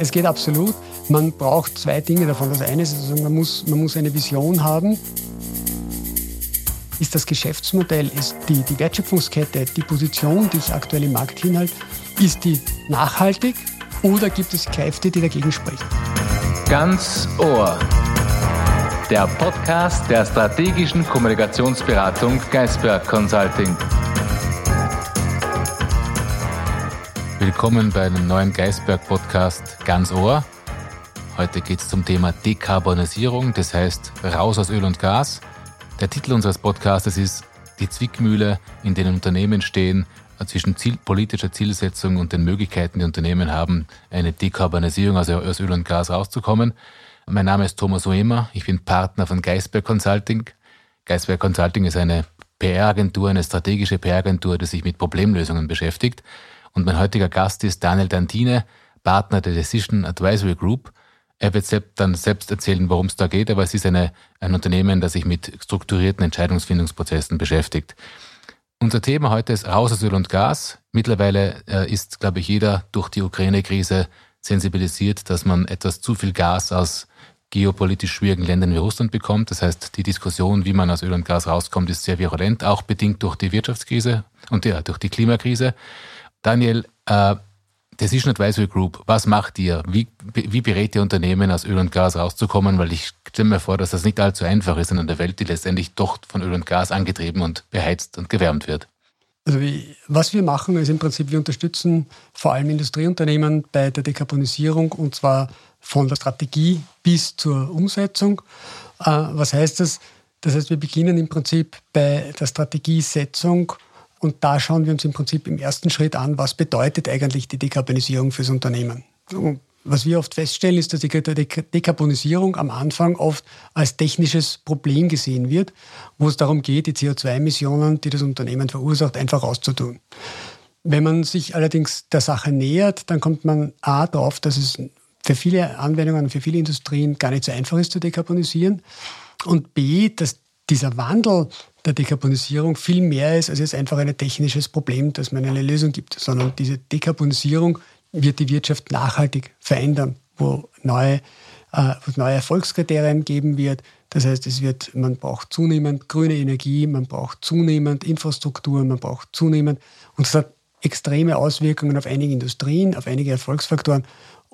Es geht absolut. Man braucht zwei Dinge davon. Das eine ist, also man, muss, man muss eine Vision haben. Ist das Geschäftsmodell, ist die, die Wertschöpfungskette, die Position, die ich aktuell im Markt hinhalte, ist die nachhaltig oder gibt es Kräfte, die dagegen sprechen? Ganz Ohr. Der Podcast der strategischen Kommunikationsberatung Geisberg Consulting. Willkommen bei einem neuen Geisberg-Podcast Ganz Ohr. Heute geht es zum Thema Dekarbonisierung, das heißt raus aus Öl und Gas. Der Titel unseres Podcasts ist Die Zwickmühle, in denen Unternehmen stehen, zwischen Ziel, politischer Zielsetzung und den Möglichkeiten, die Unternehmen haben, eine Dekarbonisierung, also aus Öl und Gas rauszukommen. Mein Name ist Thomas Oemer, ich bin Partner von Geisberg Consulting. Geisberg Consulting ist eine PR-Agentur, eine strategische PR-Agentur, die sich mit Problemlösungen beschäftigt. Und mein heutiger Gast ist Daniel Dantine, Partner der Decision Advisory Group. Er wird dann selbst erzählen, worum es da geht, aber es ist eine, ein Unternehmen, das sich mit strukturierten Entscheidungsfindungsprozessen beschäftigt. Unser Thema heute ist Raus aus Öl und Gas. Mittlerweile äh, ist, glaube ich, jeder durch die Ukraine-Krise sensibilisiert, dass man etwas zu viel Gas aus geopolitisch schwierigen Ländern wie Russland bekommt. Das heißt, die Diskussion, wie man aus Öl und Gas rauskommt, ist sehr virulent, auch bedingt durch die Wirtschaftskrise und ja, durch die Klimakrise. Daniel, äh, Decision Advisory Group, was macht ihr? Wie, wie berät ihr Unternehmen, aus Öl und Gas rauszukommen? Weil ich stelle mir vor, dass das nicht allzu einfach ist in einer Welt, die letztendlich doch von Öl und Gas angetrieben und beheizt und gewärmt wird. Also wie, was wir machen, ist im Prinzip, wir unterstützen vor allem Industrieunternehmen bei der Dekarbonisierung und zwar von der Strategie bis zur Umsetzung. Äh, was heißt das? Das heißt, wir beginnen im Prinzip bei der Strategiesetzung und da schauen wir uns im Prinzip im ersten Schritt an, was bedeutet eigentlich die Dekarbonisierung fürs Unternehmen. Und was wir oft feststellen, ist, dass die Dekarbonisierung am Anfang oft als technisches Problem gesehen wird, wo es darum geht, die CO2-Emissionen, die das Unternehmen verursacht, einfach rauszutun. Wenn man sich allerdings der Sache nähert, dann kommt man A darauf, dass es für viele Anwendungen, für viele Industrien gar nicht so einfach ist zu dekarbonisieren und B, dass dieser Wandel der Dekarbonisierung viel mehr ist als jetzt einfach ein technisches Problem, dass man eine Lösung gibt, sondern diese Dekarbonisierung wird die Wirtschaft nachhaltig verändern, wo neue, äh, wo neue Erfolgskriterien geben wird. Das heißt, es wird, man braucht zunehmend grüne Energie, man braucht zunehmend Infrastruktur, man braucht zunehmend, und es hat extreme Auswirkungen auf einige Industrien, auf einige Erfolgsfaktoren.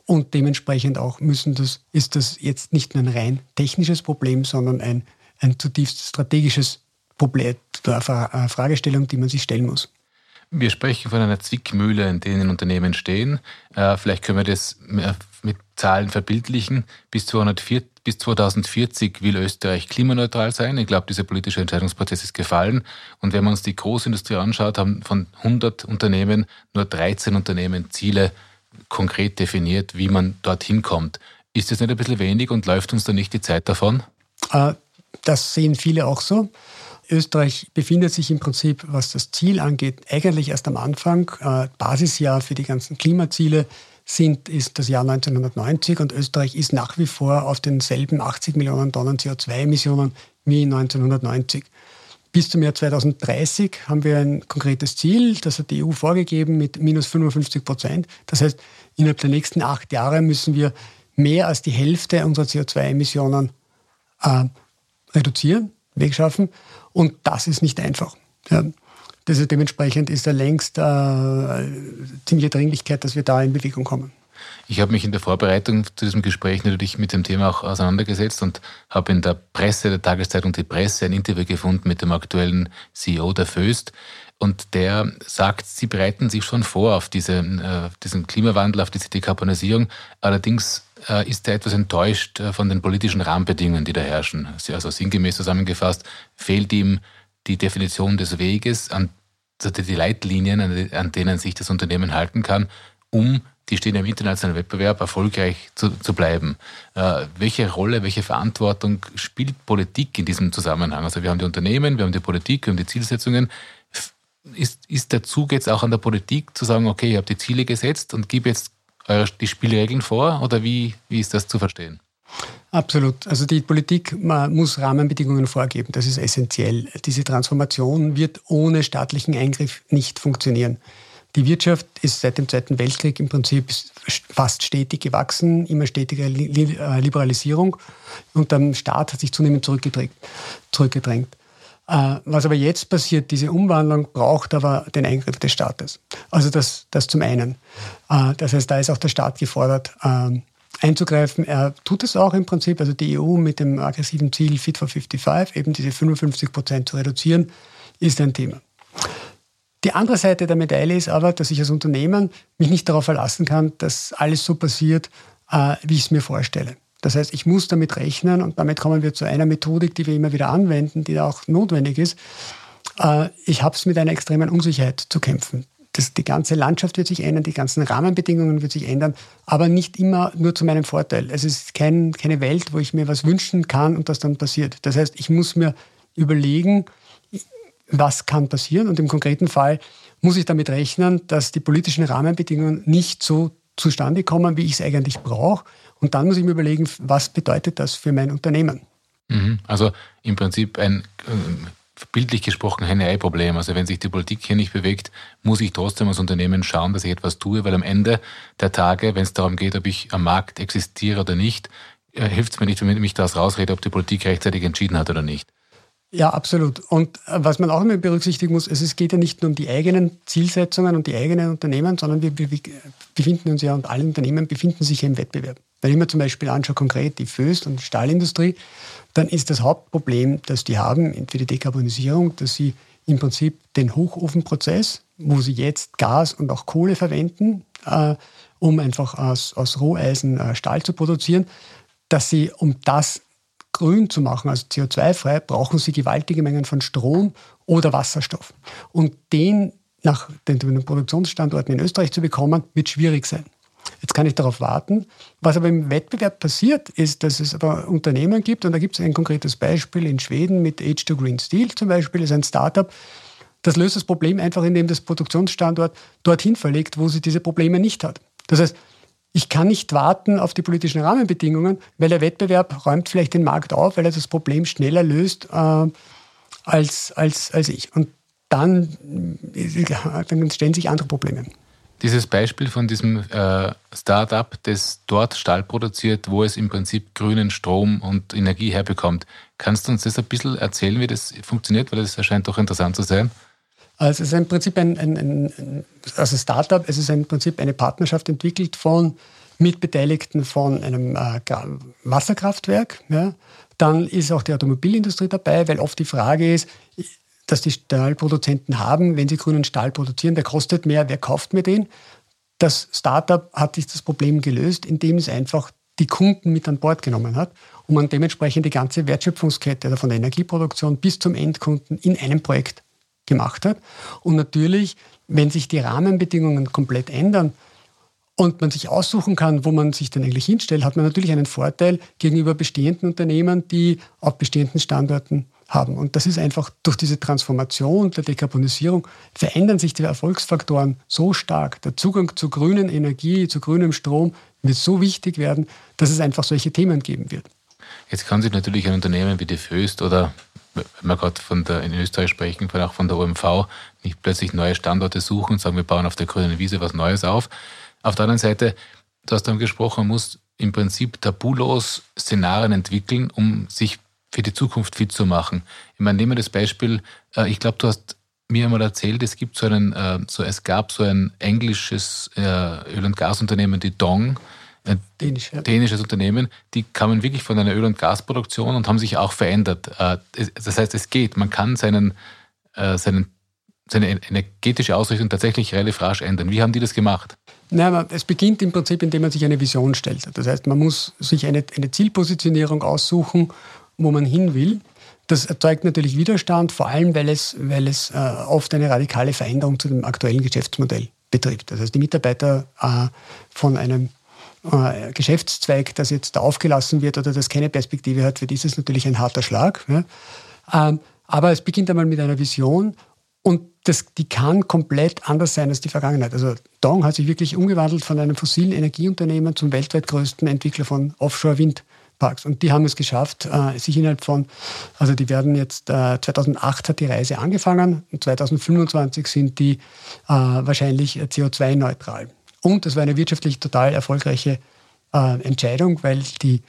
Und dementsprechend auch müssen das, ist das jetzt nicht nur ein rein technisches Problem, sondern ein, ein zutiefst strategisches Problem, eine Fragestellung, die man sich stellen muss. Wir sprechen von einer Zwickmühle, in denen Unternehmen stehen. Äh, vielleicht können wir das mit Zahlen verbildlichen. Bis, 240, bis 2040 will Österreich klimaneutral sein. Ich glaube, dieser politische Entscheidungsprozess ist gefallen. Und wenn man uns die Großindustrie anschaut, haben von 100 Unternehmen nur 13 Unternehmen Ziele konkret definiert, wie man dorthin kommt. Ist das nicht ein bisschen wenig und läuft uns da nicht die Zeit davon? Das sehen viele auch so. Österreich befindet sich im Prinzip, was das Ziel angeht, eigentlich erst am Anfang. Äh, Basisjahr für die ganzen Klimaziele sind, ist das Jahr 1990 und Österreich ist nach wie vor auf denselben 80 Millionen Tonnen CO2-Emissionen wie 1990. Bis zum Jahr 2030 haben wir ein konkretes Ziel, das hat die EU vorgegeben mit minus 55 Prozent. Das heißt, innerhalb der nächsten acht Jahre müssen wir mehr als die Hälfte unserer CO2-Emissionen äh, reduzieren, wegschaffen. Und das ist nicht einfach. Ja. Das ist dementsprechend ist da längst äh, ziemliche Dringlichkeit, dass wir da in Bewegung kommen. Ich habe mich in der Vorbereitung zu diesem Gespräch natürlich mit dem Thema auch auseinandergesetzt und habe in der Presse, der Tageszeitung Die Presse, ein Interview gefunden mit dem aktuellen CEO der Föst. Und der sagt, sie bereiten sich schon vor auf diese, äh, diesen Klimawandel, auf diese Dekarbonisierung. Allerdings äh, ist er etwas enttäuscht äh, von den politischen Rahmenbedingungen, die da herrschen. Also sinngemäß zusammengefasst, fehlt ihm die Definition des Weges, an, also die Leitlinien, an denen sich das Unternehmen halten kann, um die stehen im internationalen Wettbewerb erfolgreich zu, zu bleiben. Äh, welche Rolle, welche Verantwortung spielt Politik in diesem Zusammenhang? Also wir haben die Unternehmen, wir haben die Politik, wir haben die Zielsetzungen. Ist, ist der Zug jetzt auch an der Politik zu sagen, okay, ihr habt die Ziele gesetzt und gib jetzt eure, die Spielregeln vor oder wie, wie ist das zu verstehen? Absolut. Also die Politik muss Rahmenbedingungen vorgeben. Das ist essentiell. Diese Transformation wird ohne staatlichen Eingriff nicht funktionieren. Die Wirtschaft ist seit dem Zweiten Weltkrieg im Prinzip fast stetig gewachsen, immer stetiger äh, Liberalisierung und der Staat hat sich zunehmend zurückgedrängt. Äh, was aber jetzt passiert, diese Umwandlung braucht aber den Eingriff des Staates. Also das, das zum einen. Äh, das heißt, da ist auch der Staat gefordert, ähm, einzugreifen. Er tut es auch im Prinzip, also die EU mit dem aggressiven Ziel Fit for 55, eben diese 55 Prozent zu reduzieren, ist ein Thema. Die andere Seite der Medaille ist aber, dass ich als Unternehmen mich nicht darauf verlassen kann, dass alles so passiert, äh, wie ich es mir vorstelle. Das heißt, ich muss damit rechnen und damit kommen wir zu einer Methodik, die wir immer wieder anwenden, die auch notwendig ist. Äh, ich habe es mit einer extremen Unsicherheit zu kämpfen. Das, die ganze Landschaft wird sich ändern, die ganzen Rahmenbedingungen wird sich ändern, aber nicht immer nur zu meinem Vorteil. Es ist kein, keine Welt, wo ich mir was wünschen kann und das dann passiert. Das heißt, ich muss mir überlegen, was kann passieren. Und im konkreten Fall muss ich damit rechnen, dass die politischen Rahmenbedingungen nicht so zustande kommen, wie ich es eigentlich brauche. Und dann muss ich mir überlegen, was bedeutet das für mein Unternehmen. Mhm. Also im Prinzip ein äh, bildlich gesprochen Henne-Ei-Problem. Also wenn sich die Politik hier nicht bewegt, muss ich trotzdem als Unternehmen schauen, dass ich etwas tue, weil am Ende der Tage, wenn es darum geht, ob ich am Markt existiere oder nicht, äh, hilft es mir nicht, wenn ich mich daraus rausrede, ob die Politik rechtzeitig entschieden hat oder nicht. Ja, absolut. Und äh, was man auch immer berücksichtigen muss, es geht ja nicht nur um die eigenen Zielsetzungen und die eigenen Unternehmen, sondern wir, befinden uns ja und alle Unternehmen befinden sich ja im Wettbewerb. Wenn ich mir zum Beispiel anschaue, konkret die Föst- und Stahlindustrie, dann ist das Hauptproblem, das die haben für die Dekarbonisierung, dass sie im Prinzip den Hochofenprozess, wo sie jetzt Gas und auch Kohle verwenden, äh, um einfach aus, aus Roheisen äh, Stahl zu produzieren, dass sie, um das grün zu machen, also CO2-frei, brauchen sie gewaltige Mengen von Strom oder Wasserstoff. Und den nach den, Produktionsstandorten in Österreich zu bekommen, wird schwierig sein. Jetzt kann ich darauf warten. Was aber im Wettbewerb passiert, ist, dass es aber Unternehmen gibt, und da gibt es ein konkretes Beispiel in Schweden mit H2 Green Steel zum Beispiel, ist ein Startup, das löst das Problem einfach, indem das Produktionsstandort dorthin verlegt, wo sie diese Probleme nicht hat. Das heißt, ich kann nicht warten auf die politischen Rahmenbedingungen, weil der Wettbewerb räumt vielleicht den Markt auf, weil er das Problem schneller löst äh, als, als, als ich. Und dann, äh, dann stellen sich andere Probleme. Dieses Beispiel von diesem äh, Start-up, das dort Stahl produziert, wo es im Prinzip grünen Strom und Energie herbekommt. Kannst du uns das ein bisschen erzählen, wie das funktioniert? Weil das erscheint doch interessant zu sein. Also es ist im Prinzip ein, ein, ein also Startup, es ist im Prinzip eine Partnerschaft entwickelt von Mitbeteiligten von einem äh, Wasserkraftwerk. Ja. Dann ist auch die Automobilindustrie dabei, weil oft die Frage ist, dass die Stahlproduzenten haben, wenn sie grünen Stahl produzieren, der kostet mehr, wer kauft mir den? Das Startup hat sich das Problem gelöst, indem es einfach die Kunden mit an Bord genommen hat und man dementsprechend die ganze Wertschöpfungskette also von der Energieproduktion bis zum Endkunden in einem Projekt gemacht hat. Und natürlich, wenn sich die Rahmenbedingungen komplett ändern und man sich aussuchen kann, wo man sich denn eigentlich hinstellt, hat man natürlich einen Vorteil gegenüber bestehenden Unternehmen, die auf bestehenden Standorten haben. Und das ist einfach durch diese Transformation der Dekarbonisierung verändern sich die Erfolgsfaktoren so stark. Der Zugang zu grünen Energie, zu grünem Strom wird so wichtig werden, dass es einfach solche Themen geben wird. Jetzt kann sich natürlich ein Unternehmen wie die Föst oder wenn wir gerade von der, in Österreich sprechen, auch von der OMV, nicht plötzlich neue Standorte suchen und sagen, wir bauen auf der grünen Wiese was Neues auf. Auf der anderen Seite, du hast dann gesprochen, man muss im Prinzip tabulos Szenarien entwickeln, um sich für die Zukunft fit zu machen. Ich meine, nehmen wir das Beispiel, äh, ich glaube, du hast mir einmal erzählt, es gibt so einen, äh, so, es gab so ein englisches äh, Öl- und Gasunternehmen, die Dong, ein Dänisch, ja. dänisches Unternehmen, die kamen wirklich von einer Öl- und Gasproduktion und haben sich auch verändert. Das heißt, es geht. Man kann seinen, seinen, seine energetische Ausrichtung tatsächlich relativ rasch ändern. Wie haben die das gemacht? Nein, es beginnt im Prinzip, indem man sich eine Vision stellt. Das heißt, man muss sich eine, eine Zielpositionierung aussuchen wo man hin will. Das erzeugt natürlich Widerstand, vor allem weil es, weil es äh, oft eine radikale Veränderung zu dem aktuellen Geschäftsmodell betrifft. Das heißt, die Mitarbeiter äh, von einem äh, Geschäftszweig, das jetzt da aufgelassen wird oder das keine Perspektive hat, für die ist es natürlich ein harter Schlag. Ja. Ähm, aber es beginnt einmal mit einer Vision und das, die kann komplett anders sein als die Vergangenheit. Also Dong hat sich wirklich umgewandelt von einem fossilen Energieunternehmen zum weltweit größten Entwickler von Offshore-Wind. Parks. Und die haben es geschafft, äh, sich innerhalb von, also die werden jetzt, äh, 2008 hat die Reise angefangen und 2025 sind die äh, wahrscheinlich CO2-neutral. Und das war eine wirtschaftlich total erfolgreiche äh, Entscheidung, weil die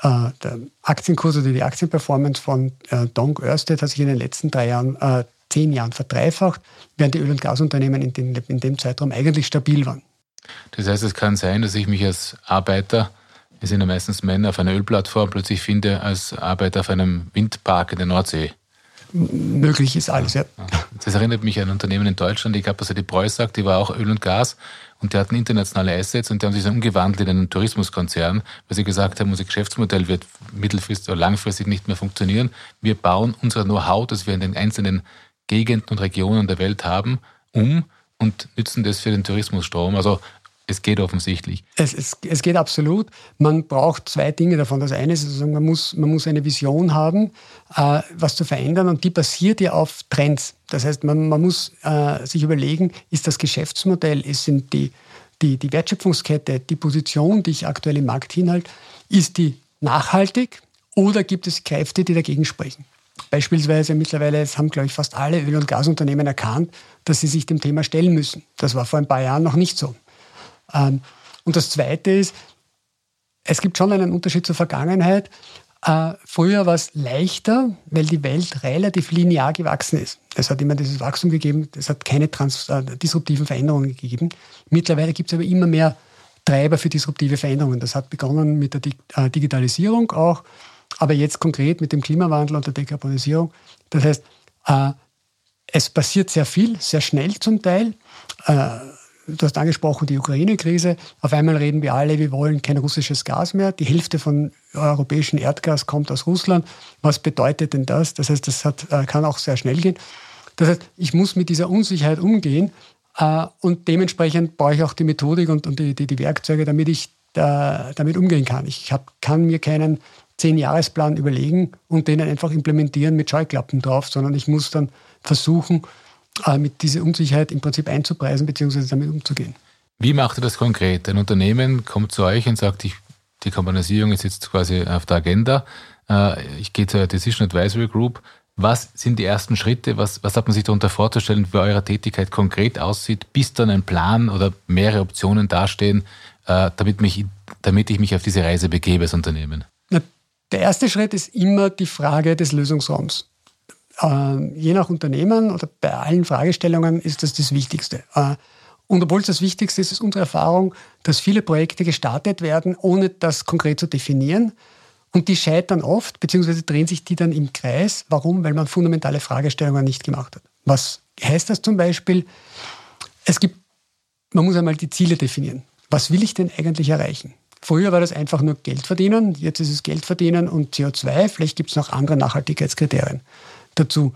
äh, der Aktienkurs oder die Aktienperformance von äh, Dong Ørsted hat sich in den letzten drei Jahren, äh, zehn Jahren verdreifacht, während die Öl- und Gasunternehmen in, den, in dem Zeitraum eigentlich stabil waren. Das heißt, es kann sein, dass ich mich als Arbeiter, es sind ja meistens Männer, auf einer Ölplattform plötzlich finde als Arbeiter auf einem Windpark in der Nordsee. Möglich ist alles, ja. Das erinnert mich an ein Unternehmen in Deutschland, ich glaube, was die Preuß sagt, die war auch Öl und Gas und die hatten internationale Assets und die haben sich dann umgewandelt in einen Tourismuskonzern, weil sie gesagt haben, unser Geschäftsmodell wird mittelfristig oder langfristig nicht mehr funktionieren. Wir bauen unser Know-how, das wir in den einzelnen Gegenden und Regionen der Welt haben, um und nützen das für den Tourismusstrom. Also es geht offensichtlich. Es, es, es, geht absolut. Man braucht zwei Dinge davon. Das eine ist, also man, muss, man muss eine Vision haben, äh, was zu verändern und die basiert ja auf Trends. Das heißt, man, man muss äh, sich überlegen, ist das Geschäftsmodell, ist, sind die, die, die Wertschöpfungskette, die Position, die ich aktuell im Markt hinhalte, ist die nachhaltig oder gibt es Kräfte, die dagegen sprechen? Beispielsweise mittlerweile haben, glaube ich, fast alle Öl- und Gasunternehmen erkannt, dass sie sich dem Thema stellen müssen. Das war vor ein paar Jahren noch nicht so. Ähm, und das Zweite ist, es gibt schon einen Unterschied zur Vergangenheit. Äh, früher war es leichter, weil die Welt relativ linear gewachsen ist. Es hat immer dieses Wachstum gegeben, es hat keine trans äh, disruptiven Veränderungen gegeben. Mittlerweile gibt es aber immer mehr Treiber für disruptive Veränderungen. Das hat begonnen mit der Di äh, Digitalisierung auch, aber jetzt konkret mit dem Klimawandel und der Dekarbonisierung. Das heißt, äh, es passiert sehr viel, sehr schnell zum Teil. Du hast angesprochen, die Ukraine-Krise. Auf einmal reden wir alle, wir wollen kein russisches Gas mehr. Die Hälfte von europäischem Erdgas kommt aus Russland. Was bedeutet denn das? Das heißt, das hat, äh, kann auch sehr schnell gehen. Das heißt, ich muss mit dieser Unsicherheit umgehen äh, und dementsprechend brauche ich auch die Methodik und, und die, die, die, Werkzeuge, damit ich da, damit umgehen kann. Ich hab, kann mir keinen Zehn-Jahresplan überlegen und den einfach implementieren mit Scheuklappen drauf, sondern ich muss dann versuchen, mit dieser Unsicherheit im Prinzip einzupreisen bzw. damit umzugehen. Wie macht ihr das konkret? Ein Unternehmen kommt zu euch und sagt, ich, die Komponentisierung ist jetzt quasi auf der Agenda. Äh, ich gehe zur Decision Advisory Group. Was sind die ersten Schritte? Was, was hat man sich darunter vorzustellen, wie eure Tätigkeit konkret aussieht, bis dann ein Plan oder mehrere Optionen dastehen, äh, damit, mich, damit ich mich auf diese Reise begebe als Unternehmen? Der erste Schritt ist immer die Frage des Lösungsraums. Äh, je nach Unternehmen oder bei allen Fragestellungen ist das das Wichtigste. Äh, und obwohl es das Wichtigste ist, ist unsere Erfahrung, dass viele Projekte gestartet werden, ohne das konkret zu definieren. Und die scheitern oft, beziehungsweise drehen sich die dann im Kreis. Warum? Weil man fundamentale Fragestellungen nicht gemacht hat. Was heißt das zum Beispiel? Es gibt, man muss einmal die Ziele definieren. Was will ich denn eigentlich erreichen? Früher war das einfach nur Geld verdienen, jetzt ist es Geld verdienen und CO2. Vielleicht gibt es noch andere Nachhaltigkeitskriterien dazu.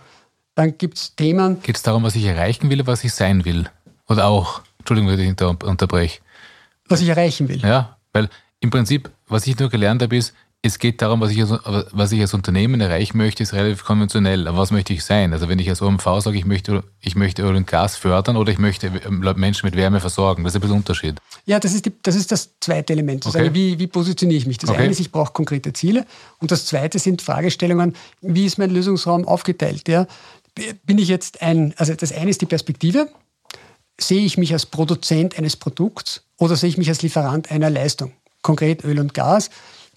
Dann gibt es Themen. Geht es darum, was ich erreichen will oder was ich sein will? Oder auch, Entschuldigung, wenn ich unterbreche. Was ich erreichen will. Ja, weil im Prinzip, was ich nur gelernt habe, ist, es geht darum, was ich, als, was ich als Unternehmen erreichen möchte, ist relativ konventionell. Aber was möchte ich sein? Also wenn ich als OMV sage, ich möchte, ich möchte Öl und Gas fördern oder ich möchte Menschen mit Wärme versorgen, das ist ein bisschen Unterschied. Ja, das ist, die, das, ist das zweite Element. Zu okay. sagen, wie, wie positioniere ich mich? Das okay. eine ist, ich brauche konkrete Ziele. Und das zweite sind Fragestellungen, wie ist mein Lösungsraum aufgeteilt? Ja? Bin ich jetzt ein, also das eine ist die Perspektive. Sehe ich mich als Produzent eines Produkts oder sehe ich mich als Lieferant einer Leistung? Konkret Öl und Gas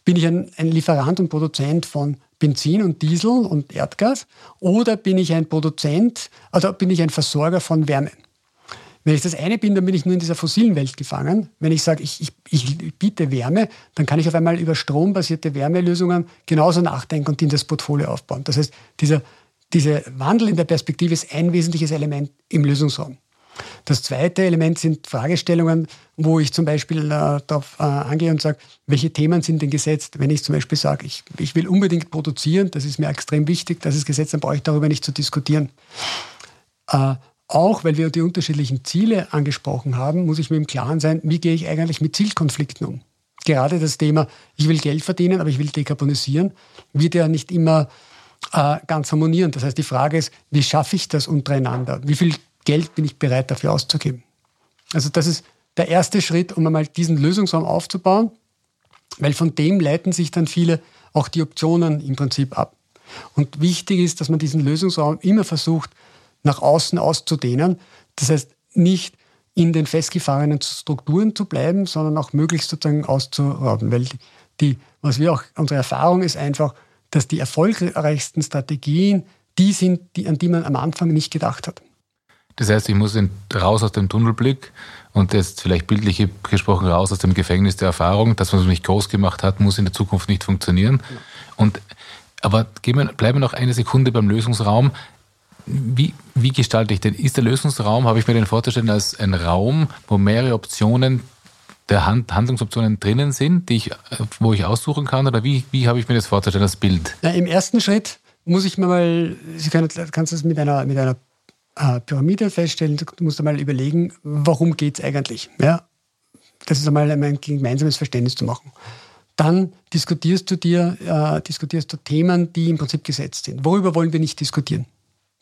bin ich ein, ein Lieferant und Produzent von Benzin und Diesel und Erdgas oder bin ich ein Produzent, also bin ich ein Versorger von Wärme? Wenn ich das eine bin, dann bin ich nur in dieser fossilen Welt gefangen. Wenn ich sage, ich, ich, ich biete Wärme, dann kann ich auf einmal über strombasierte Wärmelösungen genauso nachdenken und in das Portfolio aufbauen. Das heißt, dieser, dieser Wandel in der Perspektive ist ein wesentliches Element im Lösungsraum. Das zweite Element sind Fragestellungen, wo ich zum Beispiel äh, darauf äh, angehe und sage, welche Themen sind denn gesetzt? Wenn ich zum Beispiel sage, ich, ich will unbedingt produzieren, das ist mir extrem wichtig, das ist gesetzt, dann brauche ich darüber nicht zu diskutieren. Äh, auch weil wir die unterschiedlichen Ziele angesprochen haben, muss ich mir im Klaren sein, wie gehe ich eigentlich mit Zielkonflikten um? Gerade das Thema, ich will Geld verdienen, aber ich will dekarbonisieren, wird ja nicht immer äh, ganz harmonieren. Das heißt, die Frage ist, wie schaffe ich das untereinander? Wie viel Geld bin ich bereit dafür auszugeben. Also das ist der erste Schritt, um einmal diesen Lösungsraum aufzubauen. Weil von dem leiten sich dann viele auch die Optionen im Prinzip ab. Und wichtig ist, dass man diesen Lösungsraum immer versucht, nach außen auszudehnen. Das heißt, nicht in den festgefahrenen Strukturen zu bleiben, sondern auch möglichst sozusagen auszuraten. Weil die, was wir auch, unsere Erfahrung ist einfach, dass die erfolgreichsten Strategien die sind, die, an die man am Anfang nicht gedacht hat. Das heißt, ich muss raus aus dem Tunnelblick und jetzt vielleicht bildlich gesprochen raus aus dem Gefängnis der Erfahrung. Das, was man nicht groß gemacht hat, muss in der Zukunft nicht funktionieren. Und, aber wir, bleiben wir noch eine Sekunde beim Lösungsraum. Wie, wie gestalte ich denn? Ist der Lösungsraum, habe ich mir den vorzustellen, als ein Raum, wo mehrere Optionen der Hand, Handlungsoptionen drinnen sind, die ich, wo ich aussuchen kann? Oder wie, wie habe ich mir das vorzustellen, das Bild? Na, Im ersten Schritt muss ich mir mal, Sie können, kannst das mit einer, mit einer äh, Pyramide feststellen, du musst einmal überlegen, warum geht es eigentlich? Ja? Das ist einmal ein gemeinsames Verständnis zu machen. Dann diskutierst du dir, äh, diskutierst du Themen, die im Prinzip gesetzt sind. Worüber wollen wir nicht diskutieren?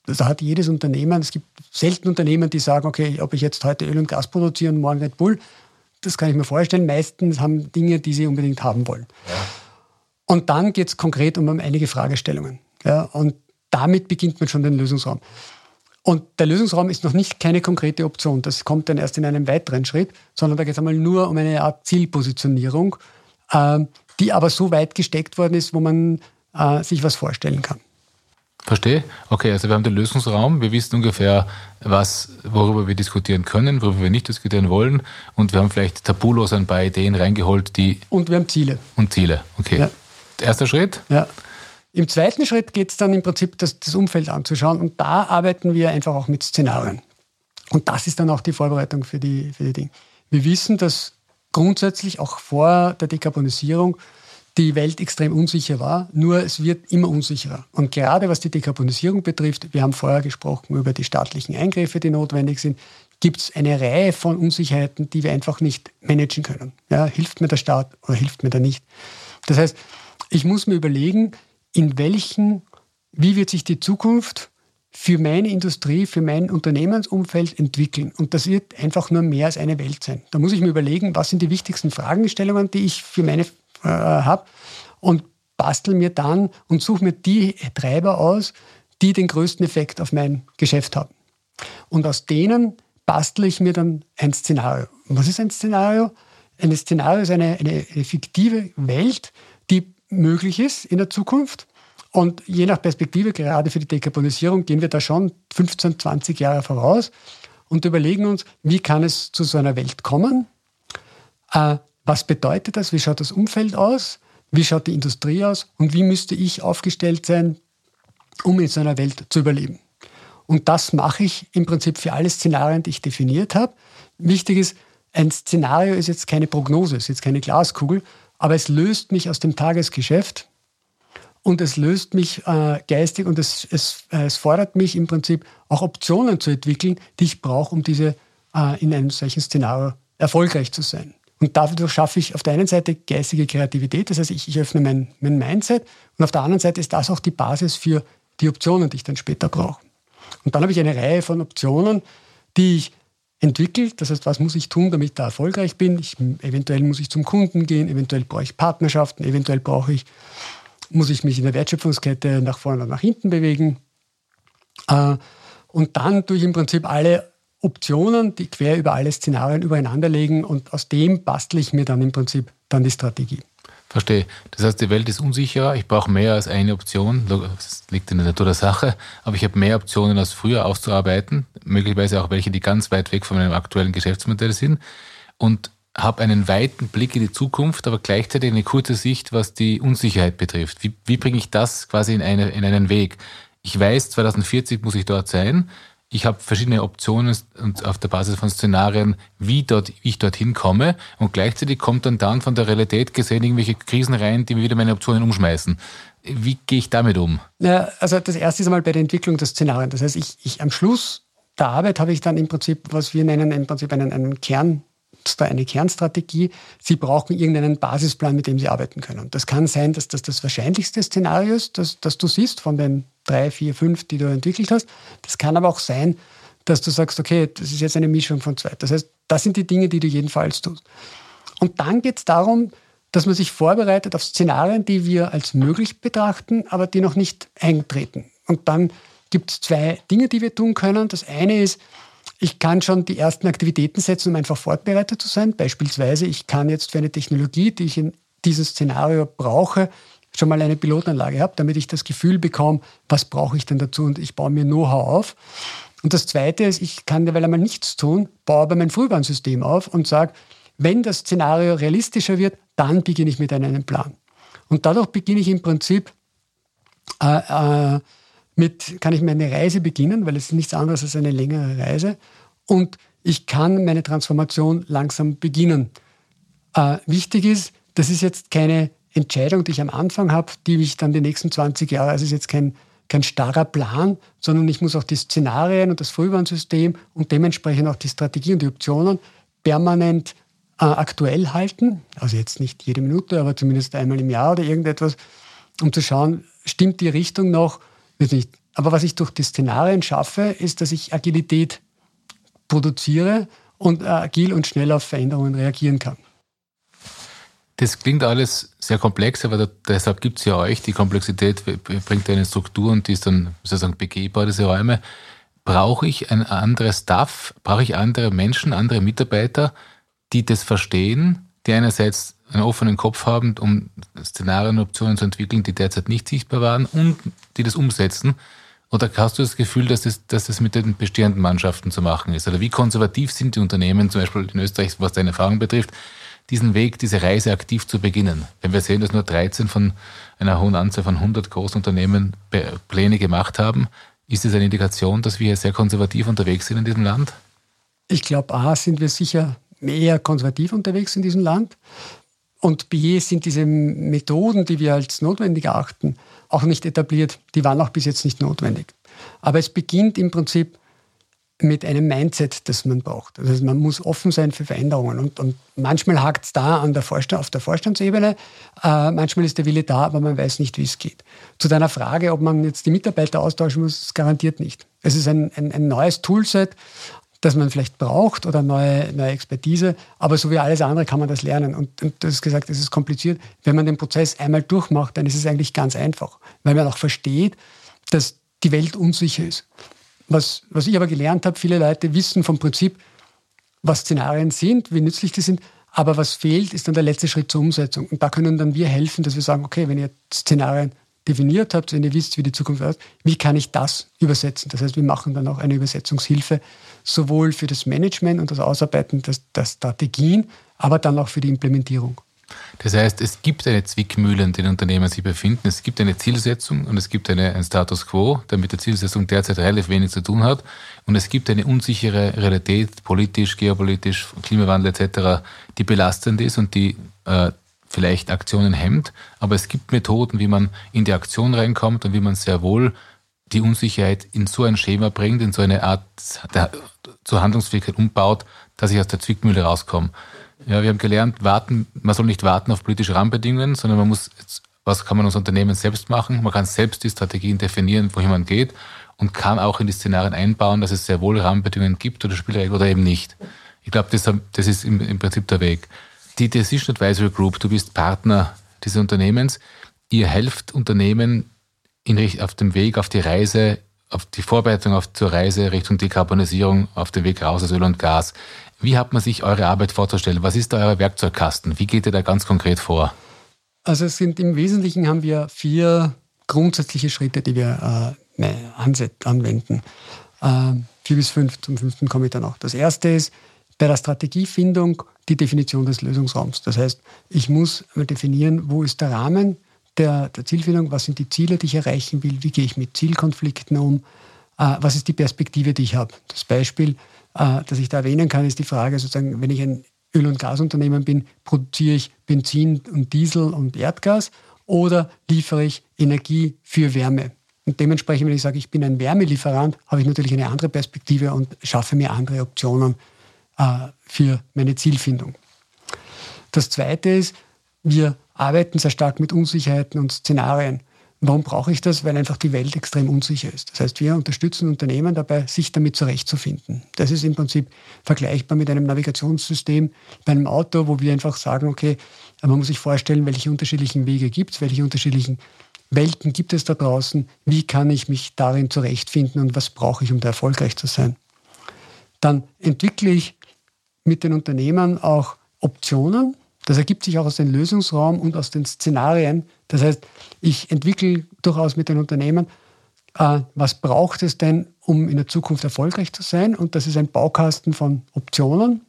Da hat jedes Unternehmen, es gibt selten Unternehmen, die sagen, okay, ob ich jetzt heute Öl und Gas produziere und morgen Red Bull, das kann ich mir vorstellen. Meistens haben Dinge, die sie unbedingt haben wollen. Ja. Und dann geht es konkret um einige Fragestellungen. Ja, und damit beginnt man schon den Lösungsraum. Und der Lösungsraum ist noch nicht keine konkrete Option. Das kommt dann erst in einem weiteren Schritt, sondern da geht es einmal nur um eine Art Zielpositionierung, äh, die aber so weit gesteckt worden ist, wo man äh, sich was vorstellen kann. Verstehe. Okay, also wir haben den Lösungsraum, wir wissen ungefähr, was, worüber wir diskutieren können, worüber wir nicht diskutieren wollen und wir haben vielleicht tabulos ein paar Ideen reingeholt, die... Und wir haben Ziele. Und Ziele, okay. Ja. Erster Schritt? Ja. Im zweiten Schritt geht es dann im Prinzip, das, das Umfeld anzuschauen und da arbeiten wir einfach auch mit Szenarien. Und das ist dann auch die Vorbereitung für die, für die Dinge. Wir wissen, dass grundsätzlich auch vor der Dekarbonisierung die Welt extrem unsicher war, nur es wird immer unsicherer. Und gerade was die Dekarbonisierung betrifft, wir haben vorher gesprochen über die staatlichen Eingriffe, die notwendig sind, gibt es eine Reihe von Unsicherheiten, die wir einfach nicht managen können. Ja, hilft mir der Staat oder hilft mir der nicht? Das heißt, ich muss mir überlegen, in welchen, wie wird sich die Zukunft für meine Industrie, für mein Unternehmensumfeld entwickeln. Und das wird einfach nur mehr als eine Welt sein. Da muss ich mir überlegen, was sind die wichtigsten Fragestellungen, die ich für meine äh, habe und bastel mir dann und suche mir die Treiber aus, die den größten Effekt auf mein Geschäft haben. Und aus denen bastle ich mir dann ein Szenario. Und was ist ein Szenario? Ein Szenario ist eine, eine fiktive Welt, die möglich ist in der Zukunft. Und je nach Perspektive, gerade für die Dekarbonisierung, gehen wir da schon 15, 20 Jahre voraus und überlegen uns, wie kann es zu so einer Welt kommen? Äh, was bedeutet das? Wie schaut das Umfeld aus? Wie schaut die Industrie aus? Und wie müsste ich aufgestellt sein, um in so einer Welt zu überleben? Und das mache ich im Prinzip für alle Szenarien, die ich definiert habe. Wichtig ist, ein Szenario ist jetzt keine Prognose, ist jetzt keine Glaskugel, aber es löst mich aus dem Tagesgeschäft und es löst mich äh, geistig und es, es, äh, es fordert mich im Prinzip auch Optionen zu entwickeln, die ich brauche, um diese äh, in einem solchen Szenario erfolgreich zu sein. Und dadurch schaffe ich auf der einen Seite geistige Kreativität, das heißt, ich, ich öffne mein, mein Mindset und auf der anderen Seite ist das auch die Basis für die Optionen, die ich dann später brauche. Und dann habe ich eine Reihe von Optionen, die ich entwickelt. Das heißt, was muss ich tun, damit ich da erfolgreich bin? Ich, eventuell muss ich zum Kunden gehen, eventuell brauche ich Partnerschaften, eventuell brauche ich, muss ich mich in der Wertschöpfungskette nach vorne oder nach hinten bewegen. Äh, und dann durch im Prinzip alle Optionen, die quer über alle Szenarien übereinander legen und aus dem bastle ich mir dann im Prinzip dann die Strategie. Verstehe. Das heißt, die Welt ist unsicherer. Ich brauche mehr als eine Option. Das liegt in der Natur der Sache. Aber ich habe mehr Optionen als früher auszuarbeiten. Möglicherweise auch welche, die ganz weit weg von meinem aktuellen Geschäftsmodell sind. Und habe einen weiten Blick in die Zukunft, aber gleichzeitig eine kurze Sicht, was die Unsicherheit betrifft. Wie, wie bringe ich das quasi in, eine, in einen Weg? Ich weiß, 2040 muss ich dort sein ich habe verschiedene Optionen und auf der Basis von Szenarien, wie, dort, ich dorthin komme. Und gleichzeitig kommt dann dann von der Realität gesehen irgendwelche Krisen rein, die mir wieder meine Optionen umschmeißen. Wie gehe ich damit um? Ja, also das erste ist einmal bei der Entwicklung der Szenarien. Das heißt, ich, ich am Schluss der Arbeit habe ich dann im Prinzip, was wir nennen, im Prinzip einen, einen Kern, eine Kernstrategie. Sie brauchen irgendeinen Basisplan, mit dem Sie arbeiten können. Das kann sein, dass das das wahrscheinlichste Szenario ist, das, das du siehst von den drei, vier, fünf, die du entwickelt hast. Das kann aber auch sein, dass du sagst, okay, das ist jetzt eine Mischung von zwei. Das heißt, das sind die Dinge, die du jedenfalls tust. Und dann geht es darum, dass man sich vorbereitet auf Szenarien, die wir als möglich betrachten, aber die noch nicht eintreten. Und dann gibt es zwei Dinge, die wir tun können. Das eine ist, ich kann schon die ersten Aktivitäten setzen, um einfach vorbereitet zu sein. Beispielsweise, ich kann jetzt für eine Technologie, die ich in diesem Szenario brauche, schon mal eine Pilotanlage habe, damit ich das Gefühl bekomme, was brauche ich denn dazu und ich baue mir Know-how auf. Und das Zweite ist, ich kann derweil einmal nichts tun, baue aber mein Frühwarnsystem auf und sage, wenn das Szenario realistischer wird, dann beginne ich mit einem Plan. Und dadurch beginne ich im Prinzip äh, äh, mit, kann ich meine Reise beginnen, weil es ist nichts anderes als eine längere Reise. Und ich kann meine Transformation langsam beginnen. Äh, wichtig ist, das ist jetzt keine Entscheidung, die ich am Anfang habe, die ich dann die nächsten 20 Jahre, also ist jetzt kein, kein starrer Plan, sondern ich muss auch die Szenarien und das Frühwarnsystem und dementsprechend auch die Strategie und die Optionen permanent äh, aktuell halten. Also jetzt nicht jede Minute, aber zumindest einmal im Jahr oder irgendetwas, um zu schauen, stimmt die Richtung noch? Nicht. Aber was ich durch die Szenarien schaffe, ist, dass ich Agilität produziere und äh, agil und schnell auf Veränderungen reagieren kann. Das klingt alles sehr komplex, aber deshalb gibt es ja euch. Die Komplexität bringt eine Struktur und die ist dann sozusagen begehbar, diese Räume. Brauche ich ein anderes Staff? Brauche ich andere Menschen, andere Mitarbeiter, die das verstehen, die einerseits einen offenen Kopf haben, um Szenarien und Optionen zu entwickeln, die derzeit nicht sichtbar waren und die das umsetzen? Oder hast du das Gefühl, dass das, dass das mit den bestehenden Mannschaften zu machen ist? Oder wie konservativ sind die Unternehmen, zum Beispiel in Österreich, was deine Erfahrung betrifft, diesen Weg, diese Reise aktiv zu beginnen? Wenn wir sehen, dass nur 13 von einer hohen Anzahl von 100 Großunternehmen Pläne gemacht haben, ist das eine Indikation, dass wir hier sehr konservativ unterwegs sind in diesem Land? Ich glaube, A, sind wir sicher eher konservativ unterwegs in diesem Land. Und B sind diese Methoden, die wir als notwendig erachten, auch nicht etabliert. Die waren auch bis jetzt nicht notwendig. Aber es beginnt im Prinzip mit einem Mindset, das man braucht. Also man muss offen sein für Veränderungen. Und, und manchmal hakt es da an der Vorstand, auf der Vorstandsebene, äh, manchmal ist der Wille da, aber man weiß nicht, wie es geht. Zu deiner Frage, ob man jetzt die Mitarbeiter austauschen muss, garantiert nicht. Es ist ein, ein, ein neues Toolset, das man vielleicht braucht oder neue, neue Expertise. Aber so wie alles andere kann man das lernen. Und, und du hast gesagt, es ist kompliziert. Wenn man den Prozess einmal durchmacht, dann ist es eigentlich ganz einfach, weil man auch versteht, dass die Welt unsicher ist. Was, was ich aber gelernt habe, viele Leute wissen vom Prinzip, was Szenarien sind, wie nützlich die sind, aber was fehlt, ist dann der letzte Schritt zur Umsetzung. Und da können dann wir helfen, dass wir sagen, okay, wenn ihr Szenarien definiert habt, wenn ihr wisst, wie die Zukunft wird, wie kann ich das übersetzen? Das heißt, wir machen dann auch eine Übersetzungshilfe, sowohl für das Management und das Ausarbeiten der, der Strategien, aber dann auch für die Implementierung. Das heißt, es gibt eine Zwickmühle, in der Unternehmen sich befinden. Es gibt eine Zielsetzung und es gibt eine, einen Status quo, der mit der Zielsetzung derzeit relativ wenig zu tun hat. Und es gibt eine unsichere Realität, politisch, geopolitisch, Klimawandel etc., die belastend ist und die äh, vielleicht Aktionen hemmt, aber es gibt Methoden, wie man in die Aktion reinkommt und wie man sehr wohl die Unsicherheit in so ein Schema bringt, in so eine Art der, zur Handlungsfähigkeit umbaut, dass ich aus der Zwickmühle rauskomme. Ja, wir haben gelernt, warten, man soll nicht warten auf politische Rahmenbedingungen, sondern man muss, was kann man als Unternehmen selbst machen? Man kann selbst die Strategien definieren, wohin man geht und kann auch in die Szenarien einbauen, dass es sehr wohl Rahmenbedingungen gibt oder Spielregeln oder eben nicht. Ich glaube, das, das ist im, im Prinzip der Weg die Decision Advisory Group, du bist Partner dieses Unternehmens. Ihr helft Unternehmen in, auf dem Weg, auf die Reise, auf die Vorbereitung auf, zur Reise Richtung Dekarbonisierung, auf dem Weg raus aus Öl und Gas. Wie hat man sich eure Arbeit vorzustellen? Was ist da euer Werkzeugkasten? Wie geht ihr da ganz konkret vor? Also es sind im Wesentlichen haben wir vier grundsätzliche Schritte, die wir äh, anwenden. Äh, vier bis fünf, zum fünften komme ich dann auch. Das erste ist, bei der Strategiefindung die Definition des Lösungsraums. Das heißt, ich muss definieren, wo ist der Rahmen der, der Zielfindung, was sind die Ziele, die ich erreichen will, wie gehe ich mit Zielkonflikten um, äh, was ist die Perspektive, die ich habe. Das Beispiel, äh, das ich da erwähnen kann, ist die Frage, sozusagen, wenn ich ein Öl- und Gasunternehmen bin, produziere ich Benzin und Diesel und Erdgas oder liefere ich Energie für Wärme. Und dementsprechend, wenn ich sage, ich bin ein Wärmelieferant, habe ich natürlich eine andere Perspektive und schaffe mir andere Optionen für meine Zielfindung. Das Zweite ist, wir arbeiten sehr stark mit Unsicherheiten und Szenarien. Warum brauche ich das? Weil einfach die Welt extrem unsicher ist. Das heißt, wir unterstützen Unternehmen dabei, sich damit zurechtzufinden. Das ist im Prinzip vergleichbar mit einem Navigationssystem bei einem Auto, wo wir einfach sagen, okay, man muss sich vorstellen, welche unterschiedlichen Wege gibt es, welche unterschiedlichen Welten gibt es da draußen, wie kann ich mich darin zurechtfinden und was brauche ich, um da erfolgreich zu sein. Dann entwickle ich mit den Unternehmern auch Optionen. Das ergibt sich auch aus dem Lösungsraum und aus den Szenarien. Das heißt, ich entwickle durchaus mit den Unternehmen, äh, was braucht es denn, um in der Zukunft erfolgreich zu sein. Und das ist ein Baukasten von Optionen.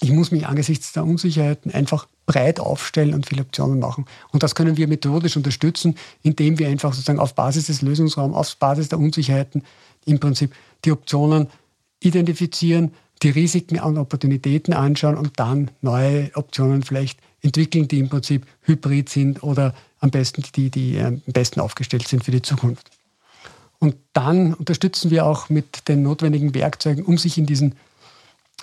Ich muss mich angesichts der Unsicherheiten einfach breit aufstellen und viele Optionen machen. Und das können wir methodisch unterstützen, indem wir einfach sozusagen auf Basis des Lösungsraums, auf Basis der Unsicherheiten im Prinzip die Optionen identifizieren, die Risiken und Opportunitäten anschauen und dann neue Optionen vielleicht entwickeln, die im Prinzip hybrid sind oder am besten die, die äh, am besten aufgestellt sind für die Zukunft. Und dann unterstützen wir auch mit den notwendigen Werkzeugen, um sich in diesen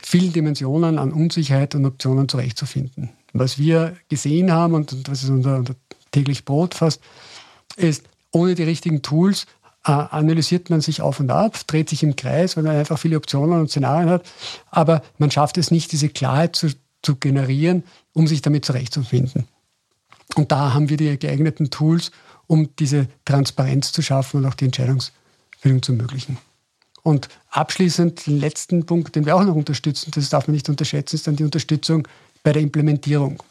vielen Dimensionen an Unsicherheit und Optionen zurechtzufinden. Was wir gesehen haben und was ist unser, unser täglich Brot fast, ist, ohne die richtigen Tools analysiert man sich auf und ab, dreht sich im Kreis, weil man einfach viele Optionen und Szenarien hat. Aber man schafft es nicht, diese Klarheit zu, zu generieren, um sich damit zurechtzufinden. Und da haben wir die geeigneten Tools, um diese Transparenz zu schaffen und auch die Entscheidungsfindung zu ermöglichen. Und abschließend den letzten Punkt, den wir auch noch unterstützen, das darf man nicht unterschätzen, ist dann die Unterstützung bei der Implementierung.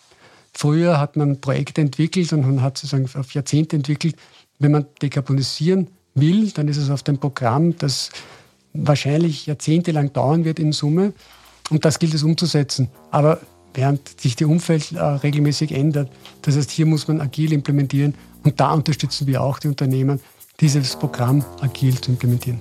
Früher hat man Projekte entwickelt und man hat sozusagen auf Jahrzehnte entwickelt. Wenn man dekarbonisieren will, dann ist es auf dem Programm, das wahrscheinlich jahrzehntelang dauern wird in Summe. Und das gilt es umzusetzen. Aber während sich das Umfeld äh, regelmäßig ändert, das heißt, hier muss man agil implementieren. Und da unterstützen wir auch die Unternehmen, dieses Programm agil zu implementieren.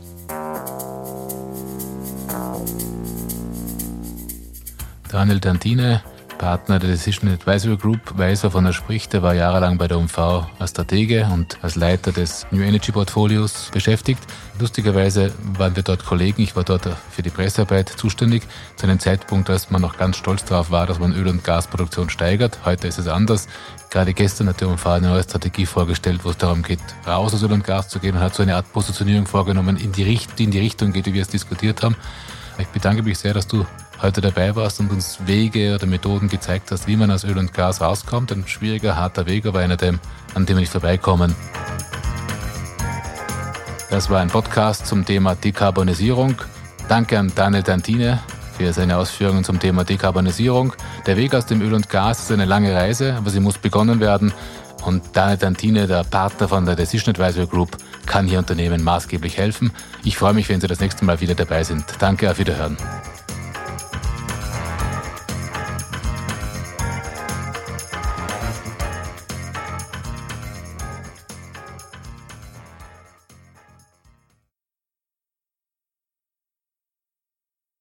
Daniel Dantine, Partner der Decision Advisory Group, weiß, wovon er spricht. Er war jahrelang bei der UMV als Stratege und als Leiter des New Energy Portfolios beschäftigt. Lustigerweise waren wir dort Kollegen. Ich war dort für die Pressearbeit zuständig, zu einem Zeitpunkt, als man noch ganz stolz darauf war, dass man Öl- und Gasproduktion steigert. Heute ist es anders. Gerade gestern hat der UMV eine neue Strategie vorgestellt, wo es darum geht, raus aus Öl und Gas zu gehen und hat so eine Art Positionierung vorgenommen, in die, Richt in die Richtung geht, wie wir es diskutiert haben. Ich bedanke mich sehr, dass du heute dabei warst und uns Wege oder Methoden gezeigt hast, wie man aus Öl und Gas rauskommt. Ein schwieriger, harter Weg, aber einer, dem, an dem wir nicht vorbeikommen. Das war ein Podcast zum Thema Dekarbonisierung. Danke an Daniel Dantine für seine Ausführungen zum Thema Dekarbonisierung. Der Weg aus dem Öl und Gas ist eine lange Reise, aber sie muss begonnen werden. Und Daniel Dantine, der Partner von der Decision Advisory Group, kann hier Unternehmen maßgeblich helfen. Ich freue mich, wenn Sie das nächste Mal wieder dabei sind. Danke, auf Wiederhören.